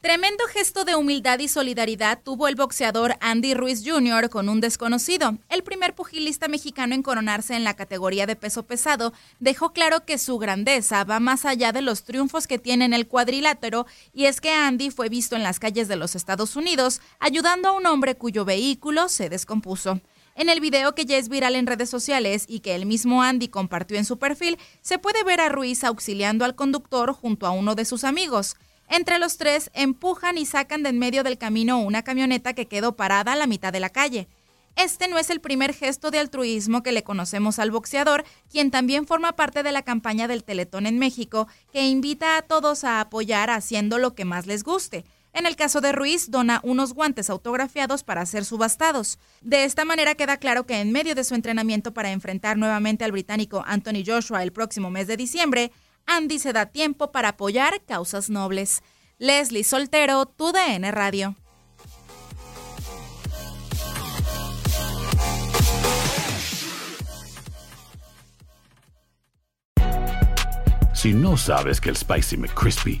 Tremendo gesto de humildad y solidaridad tuvo el boxeador Andy Ruiz Jr. con un desconocido. El primer pugilista mexicano en coronarse en la categoría de peso pesado dejó claro que su grandeza va más allá de los triunfos que tiene en el cuadrilátero y es que Andy fue visto en las calles de los Estados Unidos ayudando a un hombre cuyo vehículo se descompuso. En el video que ya es viral en redes sociales y que el mismo Andy compartió en su perfil, se puede ver a Ruiz auxiliando al conductor junto a uno de sus amigos. Entre los tres empujan y sacan de en medio del camino una camioneta que quedó parada a la mitad de la calle. Este no es el primer gesto de altruismo que le conocemos al boxeador, quien también forma parte de la campaña del Teletón en México, que invita a todos a apoyar haciendo lo que más les guste. En el caso de Ruiz, dona unos guantes autografiados para ser subastados. De esta manera queda claro que en medio de su entrenamiento para enfrentar nuevamente al británico Anthony Joshua el próximo mes de diciembre, Andy se da tiempo para apoyar causas nobles. Leslie Soltero, tu DN Radio. Si no sabes que el Spicy McCrispy